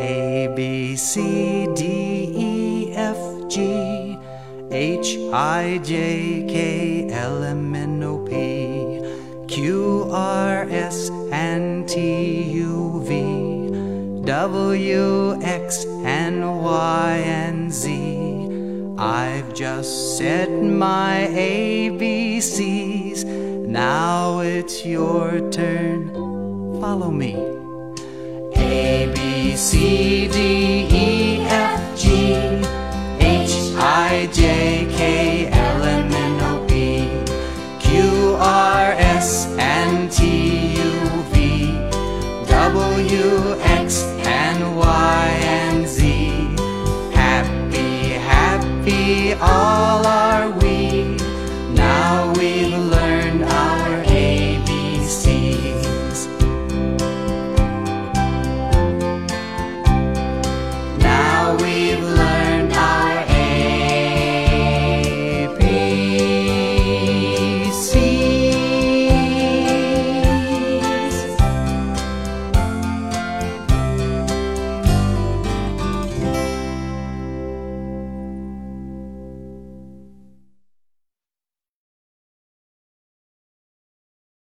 B, C, D, E, F, G, H, I, J, K, L, M, N, O, P, Q, R, S, and T, U, V, W, X, and Y, and Z. I've just said my ABCs. Now it's your turn. Follow me. C, D, E, F, G, H, I, J, K, L, M, N, O, P, Q, R, S, and T, U, V, W, X, and Y, and Z. Happy, happy, all our